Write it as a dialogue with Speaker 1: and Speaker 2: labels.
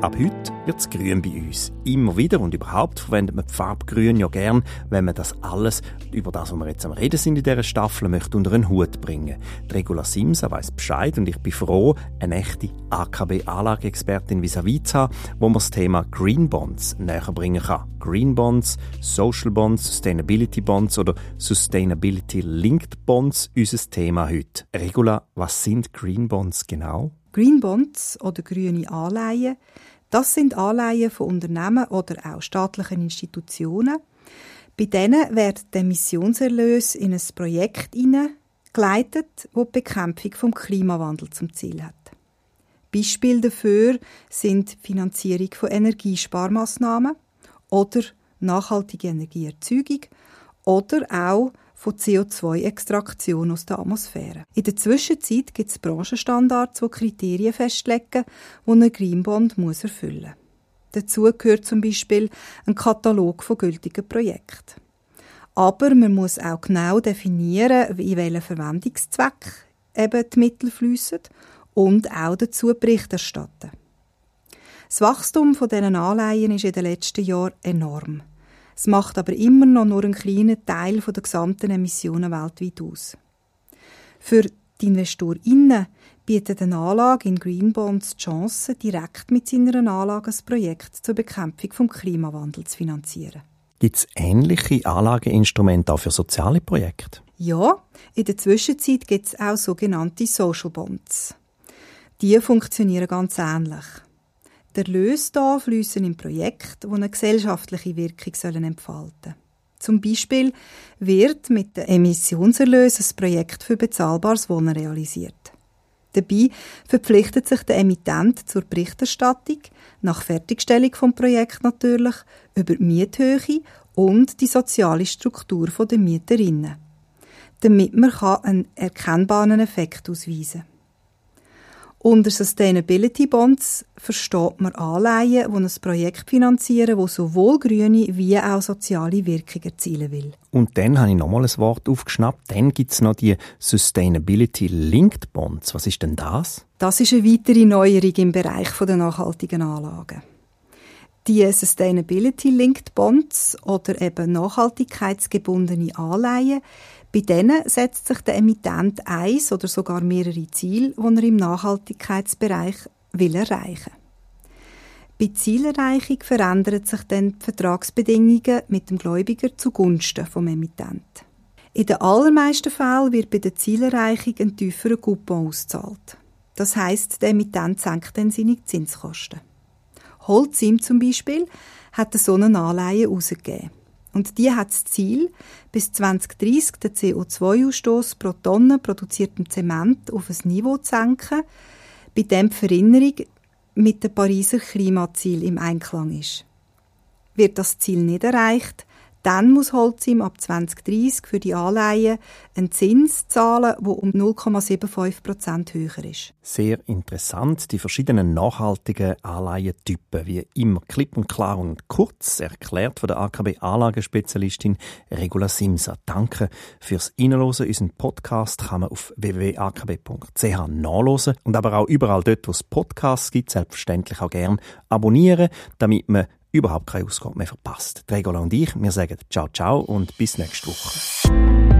Speaker 1: Ab heute wird es grün bei uns. Immer wieder und überhaupt verwendet man die Farbe grün ja gern, wenn man das alles, über das, was wir jetzt am Reden sind in dieser Staffel, möchte unter einen Hut bringen. Die Regula Simsa weiss Bescheid und ich bin froh, eine echte AKB-Anlageexpertin vis-à-vis zu haben, wo man das Thema Green Bonds näher bringen kann. Green Bonds, Social Bonds, Sustainability Bonds oder Sustainability Linked Bonds, unser Thema heute. Regula, was sind Green Bonds genau?
Speaker 2: Green Bonds oder grüne Anleihen das sind Anleihen von Unternehmen oder auch staatlichen Institutionen. Bei denen wird der Missionserlös in ein Projekt hineingeleitet, das die Bekämpfung vom Klimawandel zum Ziel hat. Beispiele dafür sind die Finanzierung von Energiesparmaßnahmen oder nachhaltige Energieerzeugung oder auch von CO2-Extraktion aus der Atmosphäre. In der Zwischenzeit gibt es Branchenstandards, die Kriterien festlegen, die ein Greenbond muss erfüllen muss. Dazu gehört zum Beispiel ein Katalog von gültigen Projekten. Aber man muss auch genau definieren, in welchen Verwendungszweck eben die Mittel fließen und auch dazu Bericht erstatten. Das Wachstum von diesen Anleihen ist in den letzten Jahren enorm. Es macht aber immer noch nur einen kleinen Teil der gesamten Emissionen weltweit aus. Für die InvestorInnen bietet eine Anlage in Green Bonds die Chance, direkt mit seiner Anlage ein Projekt zur Bekämpfung des Klimawandels zu finanzieren.
Speaker 1: Gibt es ähnliche Anlageinstrumente auch für soziale Projekte?
Speaker 2: Ja, in der Zwischenzeit gibt es auch sogenannte Social Bonds. Die funktionieren ganz ähnlich. Der Erlöse da fließen in Projekte, eine gesellschaftliche Wirkung sollen entfalten Zum Beispiel wird mit dem Emissionserlös ein Projekt für bezahlbares Wohnen realisiert. Dabei verpflichtet sich der Emittent zur Berichterstattung, nach Fertigstellung des Projekts natürlich, über die Miethöhe und die soziale Struktur der Mieterinnen, damit man einen erkennbaren Effekt ausweisen kann. Unter Sustainability Bonds versteht man Anleihen, die ein Projekt finanzieren, das sowohl grüne wie auch soziale Wirkung erzielen will.
Speaker 1: Und dann habe ich nochmal ein Wort aufgeschnappt. Dann gibt es noch die Sustainability Linked Bonds. Was ist denn das?
Speaker 2: Das ist eine weitere Neuerung im Bereich der nachhaltigen Anlagen. Die Sustainability Linked Bonds oder eben nachhaltigkeitsgebundene Anleihen bei denen setzt sich der Emittent eins oder sogar mehrere Ziele, die er im Nachhaltigkeitsbereich will erreichen Bei Zielerreichung verändern sich dann die Vertragsbedingungen mit dem Gläubiger zugunsten vom Emittent. In den allermeisten Fällen wird bei der Zielerreichung ein tieferer Coupon ausgezahlt. Das heißt, der Emittent senkt dann seine Zinskosten. Holzim zum Beispiel hat so eine Anleihe herausgegeben. Und die hat das Ziel, bis 2030 den CO2-Ausstoß pro Tonne produziertem Zement auf ein Niveau zu senken, bei dem die Verinnerung mit dem Pariser Klimaziel im Einklang ist. Wird das Ziel nicht erreicht, dann muss Holcim ab 2030 für die Anleihen einen Zins zahlen, der um 0,75 Prozent höher ist.
Speaker 1: Sehr interessant, die verschiedenen nachhaltigen Anleihentypen, wie immer klipp und klar und kurz erklärt von der AKB Anlagenspezialistin Regula Simsa. Danke fürs Einlosen. Unseren Podcast kann man auf www.akb.ch nachlesen und aber auch überall dort, wo es Podcasts gibt, selbstverständlich auch gern abonnieren, damit man überhaupt keine Ausgabe mehr verpasst. Regola und ich, wir sagen ciao ciao und bis nächste Woche.